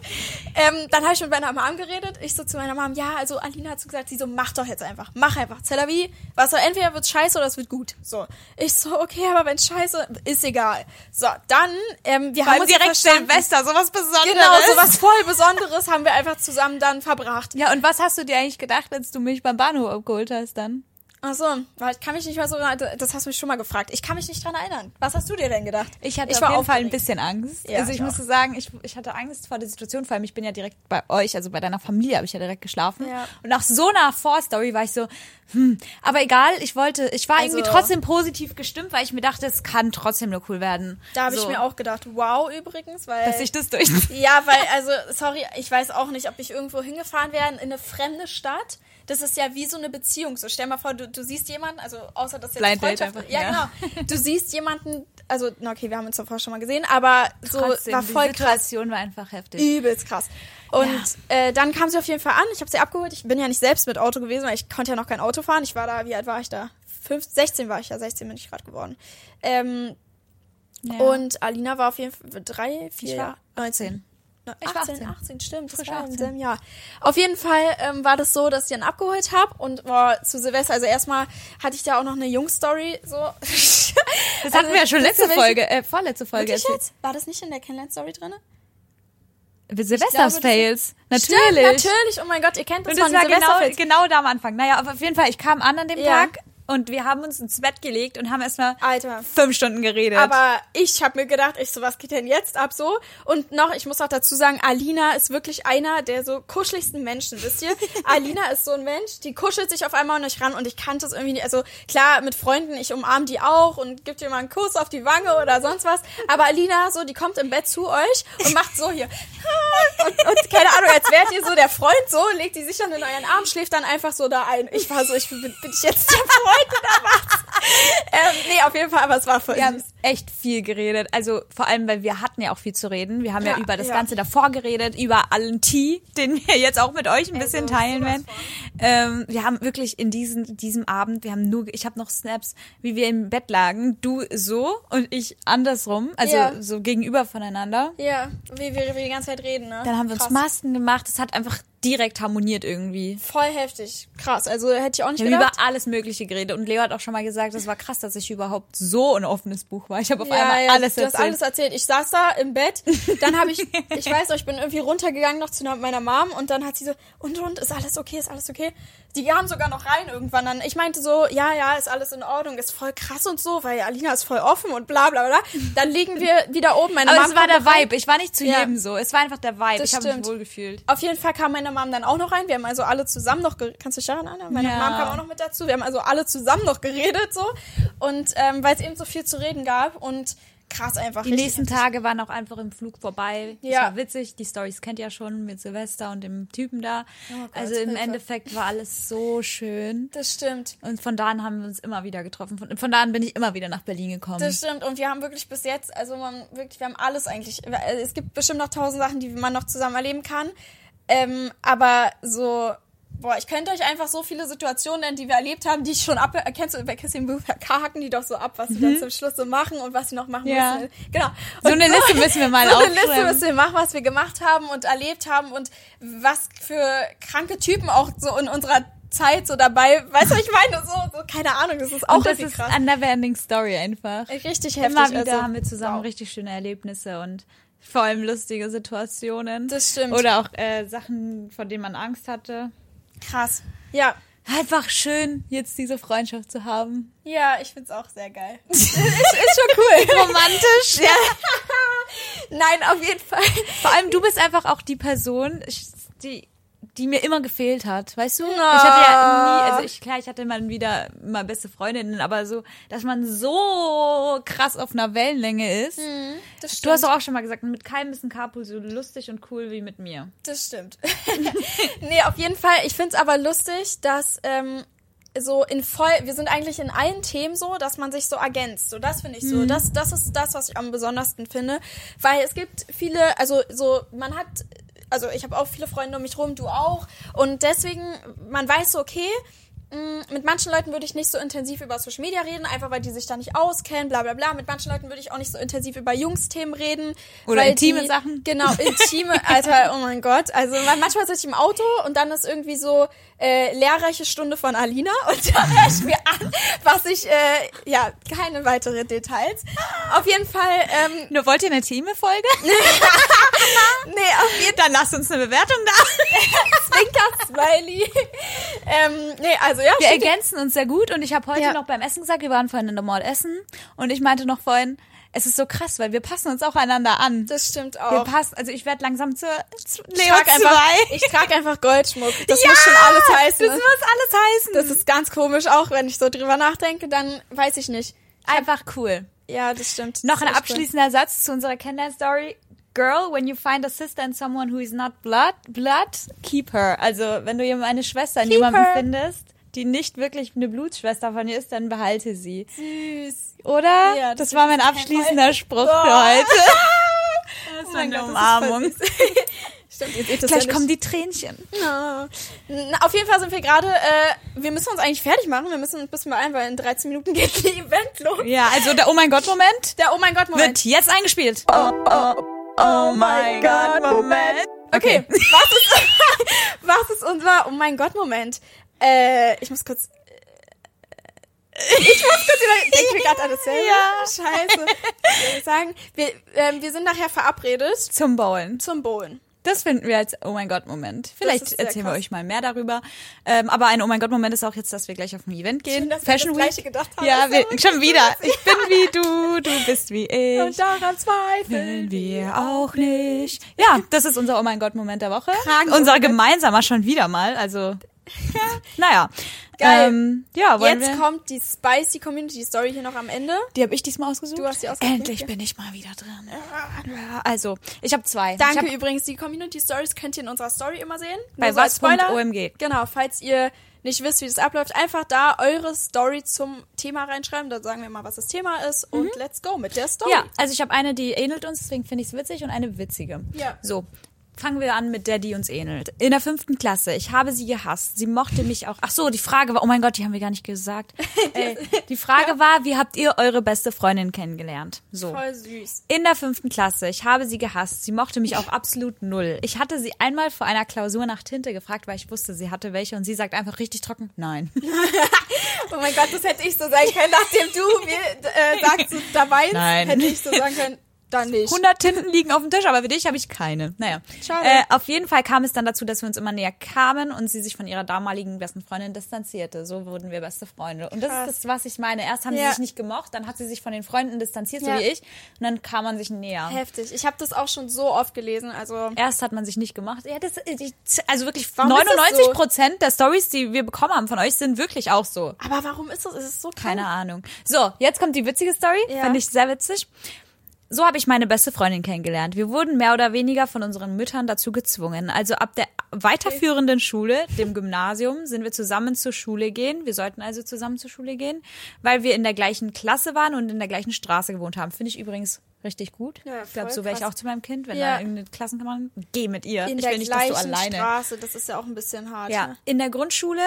Ähm, dann habe ich mit meiner Mom geredet. Ich so zu meiner Mom, ja, also Alina hat so gesagt, sie so, mach doch jetzt einfach. Mach einfach. Celavi, was soll, entweder wird scheiße oder es wird gut. So. Ich so, okay, aber wenn scheiße, ist egal. So, dann, ähm, wir Vor haben uns direkt verstanden. Silvester, sowas Besonderes. Genau, so was voll Besonderes haben wir einfach zusammen dann verbracht. Ja, und was hast du dir eigentlich gedacht, als du mich beim Bahnhof abgeholt hast dann? Ach so, weil ich kann mich nicht mehr so, das hast du mich schon mal gefragt. Ich kann mich nicht dran erinnern. Was hast du dir denn gedacht? Ich hatte ich auf war jeden Fall ein bisschen Angst. Ja, also ich ich musste sagen, ich, ich hatte Angst vor der Situation, vor allem ich bin ja direkt bei euch, also bei deiner Familie habe ich ja direkt geschlafen. Ja. Und nach so einer Vorstory war ich so, hm, aber egal, ich wollte, ich war Also- irgendwie trotzdem positiv gestimmt, weil ich mir dachte, es kann trotzdem nur cool werden. Da habe so, ich mir auch gedacht, wow übrigens, weil... dass ich das durch. Ja, weil, also, sorry, ich weiß auch nicht, ob ich irgendwo hingefahren wäre in eine fremde Stadt. Das ist ja wie so eine Beziehung. So, stell mal vor, du, du siehst jemanden, also außer dass jetzt Blind Freundschaft, einfach, ja, ja. genau. Du siehst jemanden, also, na, okay, wir haben uns davor schon mal gesehen, aber so Trotzdem, war voll die krass. Situation war einfach heftig. Übelst krass. Und äh, dann kam sie auf jeden Fall an. Ich habe sie abgeholt. Ich bin ja nicht selbst mit Auto gewesen, weil ich konnte ja noch kein Auto fahren. Ich war da, wie alt war ich da? Fünf, 16 war ich ja, 16 bin ich gerade geworden. Ähm, Ja. Und Alina war auf jeden Fall drei, vier, Ich war 19. Ich war 18, 18. 18, stimmt, das Frisch war im 18. selben Jahr. Auf jeden Fall ähm, war das so, dass ich ihn abgeholt habe und boah, zu Silvester, also erstmal hatte ich da auch noch eine Jungstory, so. das hatten wir ja schon letzte Folge, äh, vorletzte Folge jetzt? War das nicht in der Kennenlern-Story drin? Silvester-Fails. Stimmt, Natürlich. natürlich, oh mein Gott, ihr kennt uns Und das von war genau, Silvesterfest. genau da am Anfang. Naja, aber auf jeden Fall, ich kam an an dem Ja. Tag und wir haben uns ins Bett gelegt und haben erstmal Alter. fünf Stunden geredet. Aber ich habe mir gedacht, ich so, was geht denn jetzt ab so? Und noch, ich muss auch dazu sagen, Alina ist wirklich einer der so kuscheligsten Menschen, wisst ihr? Alina ist so ein Mensch, die kuschelt sich auf einmal an euch ran und ich kannte es irgendwie nicht. Also klar, mit Freunden, ich umarm die auch und gebe dir mal einen Kuss auf die Wange oder sonst was. Aber Alina, so, die kommt im Bett zu euch und macht so hier. Und, und keine Ahnung, als wärt ihr so der Freund so, legt die sich dann in euren Arm, schläft dann einfach so da ein. Ich war so, ich bin, bin ich jetzt der Freund oder was? ähm, nee, auf jeden Fall, aber es war voll wir haben süß. echt viel geredet. Also vor allem, weil wir hatten ja auch viel zu reden. Wir haben ja, Ja, über das ja. Ganze davor geredet, über allen Tee, den wir jetzt auch mit euch ein bisschen Also, teilen sowas werden. Ähm, wir haben wirklich in diesem, diesem Abend, wir haben nur, ich habe noch Snaps, wie wir im Bett lagen. Du so und ich andersrum, also Ja. so gegenüber voneinander. Ja, wie wir, die ganze Zeit reden, ne? Dann haben wir uns Krass. Masken gemacht. Es hat einfach direkt harmoniert irgendwie. Voll heftig. Krass. Also hätte ich auch nicht Wir haben über alles Mögliche geredet. Und Leo hat auch schon mal gesagt, das war krass, dass ich überhaupt so ein offenes Buch war. Ich habe auf Ja, einmal ja, alles du hast erzählt. alles erzählt. Ich saß da im Bett, dann habe ich, ich weiß noch, ich bin irgendwie runtergegangen noch zu meiner Mom und dann hat sie so, und, und, ist alles okay, ist alles okay? Die kamen sogar noch rein irgendwann dann. Ich meinte so, ja, ja, ist alles in Ordnung, ist voll krass und so, weil Alina ist voll offen und bla bla bla. Dann liegen wir wieder oben. Meine Aber Mom es war der rein. Vibe. Ich war nicht zu Ja. jedem so. Es war einfach der Vibe. Das ich habe mich wohl gefühlt. Auf jeden Fall kam meine Mom dann auch noch rein. Wir haben also alle zusammen noch, ge- kannst du dich daran erinnern? Meine Ja. Mom kam auch noch mit dazu. Wir haben also alle zusammen noch geredet so. Und ähm, weil es eben so viel zu reden gab und krass einfach. Die nächsten. Tage waren auch einfach im Flug vorbei. Das Ja. war witzig. Die Stories kennt ihr schon mit Silvester und dem Typen da. Oh Gott, also im Hilfe. Endeffekt war alles so schön. Das stimmt. Und von da an haben wir uns immer wieder getroffen. Von, von da an bin ich immer wieder nach Berlin gekommen. Das stimmt. Und wir haben wirklich bis jetzt, also man wirklich, wir haben alles eigentlich. äh, Es gibt bestimmt noch tausend Sachen, die man noch zusammen erleben kann. Ähm, aber so, boah, ich könnte euch einfach so viele Situationen nennen, die wir erlebt haben, die ich schon ab. äh, Kennst du bei Kissing Booth haken die doch so ab, was sie dann zum Schluss so machen und was sie noch machen Mhm. Ja. müssen. Genau. so Und eine Liste müssen wir mal so eine Liste aufschreiben. müssen wir machen, was wir gemacht haben und erlebt haben und was für kranke Typen auch so in unserer Zeit so dabei. Weißt du, was ich meine? So, so keine Ahnung, das ist auch und das ist krass. eine never-ending Story einfach. Richtig heftig. Immer wieder also, haben wir zusammen wow. richtig schöne Erlebnisse und vor allem lustige Situationen. Das stimmt. Oder auch äh, Sachen, vor denen man Angst hatte. Krass. Ja. Einfach schön, jetzt diese Freundschaft zu haben. Ja, ich find's auch sehr geil. ist, ist schon cool. Romantisch. Ja. Nein, auf jeden Fall. Vor allem, du bist einfach auch die Person, die, die mir immer gefehlt hat, weißt du? Ich hatte ja nie, also ich, klar, ich hatte mal wieder mal beste Freundinnen, aber so, dass man so krass auf einer Wellenlänge ist. Das Du hast doch auch schon mal gesagt, mit keinem ist ein Carpool so lustig und cool wie mit mir. Das stimmt. nee, auf jeden Fall. Ich find's aber lustig, dass ähm, so in voll, wir sind eigentlich in allen Themen so, dass man sich so ergänzt. So, das finde ich so. Das, das ist das, was ich am besondersten finde. Weil es gibt viele, also so, man hat, also ich habe auch viele Freunde um mich rum, du auch. Und deswegen, man weiß so, okay, mit manchen Leuten würde ich nicht so intensiv über Social Media reden, einfach weil die sich da nicht auskennen, bla bla bla. Mit manchen Leuten würde ich auch nicht so intensiv über Jungsthemen reden. Oder intime die, Sachen. Genau, intime, Alter, oh mein Gott. Also man- manchmal sitze ich im Auto und dann ist irgendwie so äh, lehrreiche Stunde von Alina und dann höre ich mir an, was ich, äh, ja, keine weitere Details. Auf jeden Fall, ähm, Nur wollt ihr eine Team-Folge? nee, auf jeden Dann lasst uns eine Bewertung da. Fall Zwinker Smiley. ähm, nee, also ja, Wir stimmt. ergänzen uns sehr gut und ich habe heute Ja. noch beim Essen gesagt, wir waren vorhin in der Mall essen und ich meinte noch vorhin, es ist so krass, weil wir passen uns auch einander an. das stimmt wir auch. passen, also ich werde langsam zur, zu Ich Leo trage einfach, 2. ich trage einfach Goldschmuck. Das Ja, muss schon alles heißen. Das muss alles heißen. das ist ganz komisch, auch wenn ich so drüber nachdenke, dann weiß ich nicht. einfach cool. Ja, das stimmt. Noch Das ein echt cool. abschließender Satz zu unserer Kennenlern-Story. Girl, when you find a sister in someone who is not blood, blood, keep her. Also, wenn du jemand- eine Schwester in Keep jemandem her. findest, die nicht wirklich eine Blutsschwester von dir ist, dann behalte sie. Süß. Oder? Ja, das, das war mein abschließender Spruch Oh. für heute. Oh Gott, das ist voll Umarmung. süß. Stimmt, ihr seht das Gleich ja kommen die Tränchen. Ja. Na, auf jeden Fall sind wir gerade, äh, wir müssen uns eigentlich fertig machen. Wir müssen ein bisschen beeilen, weil in 13 Minuten geht die Event los. Ja, also der Oh mein Gott-Moment Der Oh mein Gott Moment. wird jetzt eingespielt. Oh, oh, oh mein Gott-Moment. Okay, was ist, was ist unser Oh mein Gott Moment? Äh, ich muss kurz. Ich muss kurz über. Denke mir gerade an dasselbe. Ja. Scheiße. Ich sagen, wir, ähm, wir sind nachher verabredet Zum Bowlen. zum Bowlen. Das finden wir als Oh mein Gott-Moment. Vielleicht ist sehr erzählen wir krass. euch mal mehr darüber. Ähm, aber ein Oh mein Gott-Moment ist auch jetzt, dass wir gleich auf ein Event gehen. Schön, dass wir Fashion das Week. Gedacht haben. Ja, wir, schon wieder. Ich bin wie du, du bist wie ich. Und daran zweifeln wir auch nicht. Ja, das ist unser Oh mein Gott-Moment der Woche. Krank. Unser gemeinsamer schon wieder mal. Also, naja. Geil. Ähm, ja, Jetzt wir? kommt die spicy Community Story hier noch am Ende. Die habe ich diesmal ausgesucht. Du hast die ausgesucht, Endlich ja. bin ich mal wieder drin. Also, ich habe zwei. Danke hab, übrigens. Die Community Stories könnt ihr in unserer Story immer sehen. Bei so was.omg. Genau, falls ihr nicht wisst, wie das abläuft, einfach da eure Story zum Thema reinschreiben. Da sagen wir mal, was das Thema ist. Und let's go mit der Story. Mhm. ja, also ich habe eine, die ähnelt uns, deswegen finde ich es witzig und eine witzige. Ja. So. Fangen wir an mit der, die uns ähnelt. In der fünften Klasse. Ich habe sie gehasst. Sie mochte mich auch. Ach so, die Frage war, oh mein Gott, die haben wir gar nicht gesagt. Ey, die Frage war, wie habt ihr eure beste Freundin kennengelernt? So. Voll süß. In der fünften Klasse. Ich habe sie gehasst. Sie mochte mich auch absolut null. Ich hatte sie einmal vor einer Klausur nach Tinte gefragt, weil ich wusste, sie hatte welche und sie sagt einfach richtig trocken, nein. Oh mein Gott, das hätte ich so sagen können, nachdem du mir äh, sagst, dabei Nein. hätte ich so sagen können, dann nicht. 100 Tinten liegen auf dem Tisch, aber für dich habe ich keine. Naja. Schade. Äh, auf jeden Fall kam es dann dazu, dass wir uns immer näher kamen und sie sich von ihrer damaligen besten Freundin distanzierte. So wurden wir beste Freunde. Und das Krass. ist das, was ich meine. Erst haben Ja. sie sich nicht gemocht, dann hat sie sich von den Freunden distanziert, Ja. so wie ich. Und dann kam man sich näher. Heftig. Ich habe das auch schon so oft gelesen. Also Erst hat man sich nicht gemacht. Ja, das, ich, also wirklich Warum ist das 99 so? Prozent der Stories, die wir bekommen haben von euch, sind wirklich auch so. Aber warum ist das? Es ist so krank. Keine Ahnung. So, jetzt kommt die witzige Story. Ja. Fand ich sehr witzig. So habe ich meine beste Freundin kennengelernt. Wir wurden mehr oder weniger von unseren Müttern dazu gezwungen. Also ab der weiterführenden Schule, dem Gymnasium, sind wir zusammen zur Schule gehen. Wir sollten also zusammen zur Schule gehen, weil wir in der gleichen Klasse waren und in der gleichen Straße gewohnt haben. Finde ich übrigens richtig gut. Ja, ich glaube, so wäre ich auch zu meinem Kind, wenn Ja. da irgendeine Klassenkameradin, geh mit ihr. In ich will nicht, dass du alleine. Straße, das ist ja auch ein bisschen hart. Ja, ne? in der Grundschule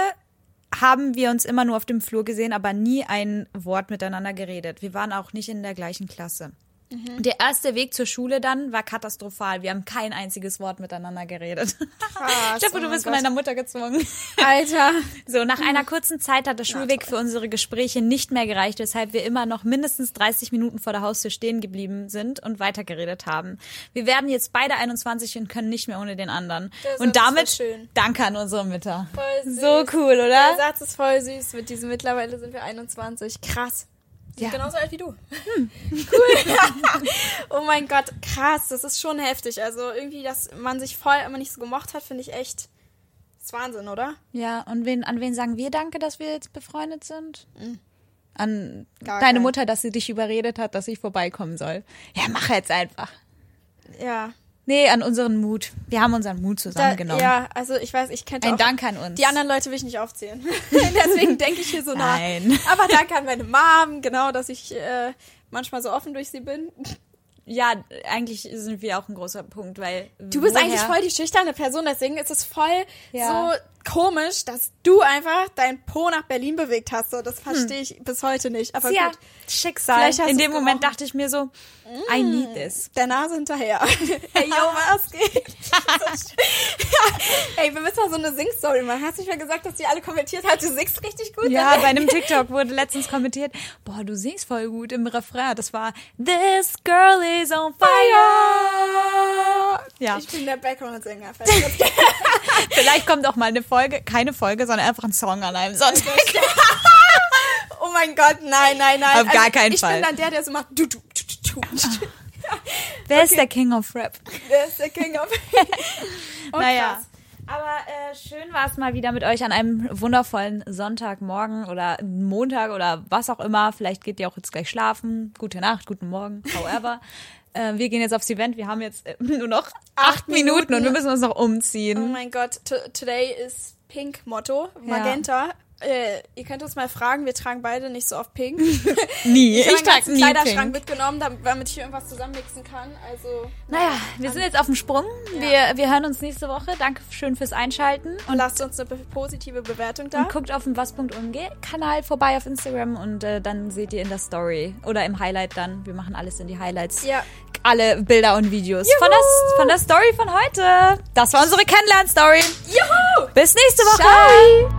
haben wir uns immer nur auf dem Flur gesehen, aber nie ein Wort miteinander geredet. Wir waren auch nicht in der gleichen Klasse. Und Der erste Weg zur Schule dann war katastrophal. Wir haben kein einziges Wort miteinander geredet. Krass, Steffi, oh du bist von Gott. deiner Mutter gezwungen. Alter. So, nach einer kurzen Zeit hat der Schulweg für unsere Gespräche nicht mehr gereicht, weshalb wir immer noch mindestens 30 Minuten vor der Haustür stehen geblieben sind und weitergeredet haben. Wir werden jetzt beide 21 und können nicht mehr ohne den anderen. Der und damit schön. danke an unsere Mütter. Voll süß. So cool, Der oder? Satz ist voll süß mit diesem mittlerweile sind wir 21. Krass. Sie Ja. sind genauso alt wie du. Cool. oh mein Gott, krass. Das ist schon heftig. Also irgendwie, dass man sich voll immer nicht so gemocht hat, finde ich echt. Das ist Wahnsinn, oder? Ja, und wen, an wen sagen wir danke, dass wir jetzt befreundet sind? An Gar deine keinen. Mutter, dass sie dich überredet hat, dass ich vorbeikommen soll. Ja, mach jetzt einfach. Ja. Nee, an unseren Mut. Wir haben unseren Mut Da, zusammengenommen. ja, also ich weiß, ich könnte Ein auch, Dank an uns. Die anderen Leute will ich nicht aufzählen. Deswegen denke ich hier so nach. Nein. Aber danke an meine Mom, genau, dass ich äh, manchmal so offen durch sie bin. Ja, eigentlich sind wir auch ein großer Punkt, weil Du bist woher- eigentlich voll die schüchterne Person, deswegen ist es voll Ja. so komisch, dass du einfach dein Po nach Berlin bewegt hast. So, das verstehe ich bis heute nicht. Aber ja, gut, Schicksal. In dem Moment dachte ich mir so, I need this. der Nase hinterher. hey, yo, was geht? Ey, wir müssen mal so eine Sing-Story machen. Hast du nicht mal gesagt, dass die alle kommentiert hat, du singst richtig gut? Ja, bei einem TikTok wurde letztens kommentiert, boah, du singst voll gut im Refrain. Das war This girl is on fire. Ja, Ich bin der Background-Sänger. vielleicht kommt auch mal eine Folge, keine Folge, sondern einfach ein Song an einem Sonntag. oh mein Gott, nein, nein, nein. Auf gar keinen ich Fall. Ich bin dann der, der so macht. Du, du, du, du, du. Wer ist der King of Rap? Der ist der King of. oh, Naja. krass. Aber äh, schön war es mal wieder mit euch an einem wundervollen Sonntagmorgen oder Montag oder was auch immer. Vielleicht geht ihr auch jetzt gleich schlafen. Gute Nacht, guten Morgen, however. äh, wir gehen jetzt aufs Event. Wir haben jetzt äh, nur noch acht Minuten, und wir müssen uns noch Oh umziehen. mein Gott, t- today is Pink Motto, Magenta. Äh, ihr könnt uns mal fragen, wir tragen beide nicht so oft Pink. nie. Ich habe einen ganzen nie Kleiderschrank Pink. mitgenommen, damit, ich hier irgendwas zusammenmixen kann. Also Naja, wir sind jetzt auf dem Sprung. Wir, wir hören uns nächste Woche. Danke schön fürs Einschalten. und lasst uns eine positive Bewertung da. Und guckt auf dem was.umg Kanal vorbei auf Instagram und äh, dann seht ihr in der Story oder im Highlight dann. Wir machen alles in die Highlights. Ja. Alle Bilder und Videos von der, von der Story von heute. Das war unsere Kennenlern-Story. Juhu! Bis nächste Woche. Ciao.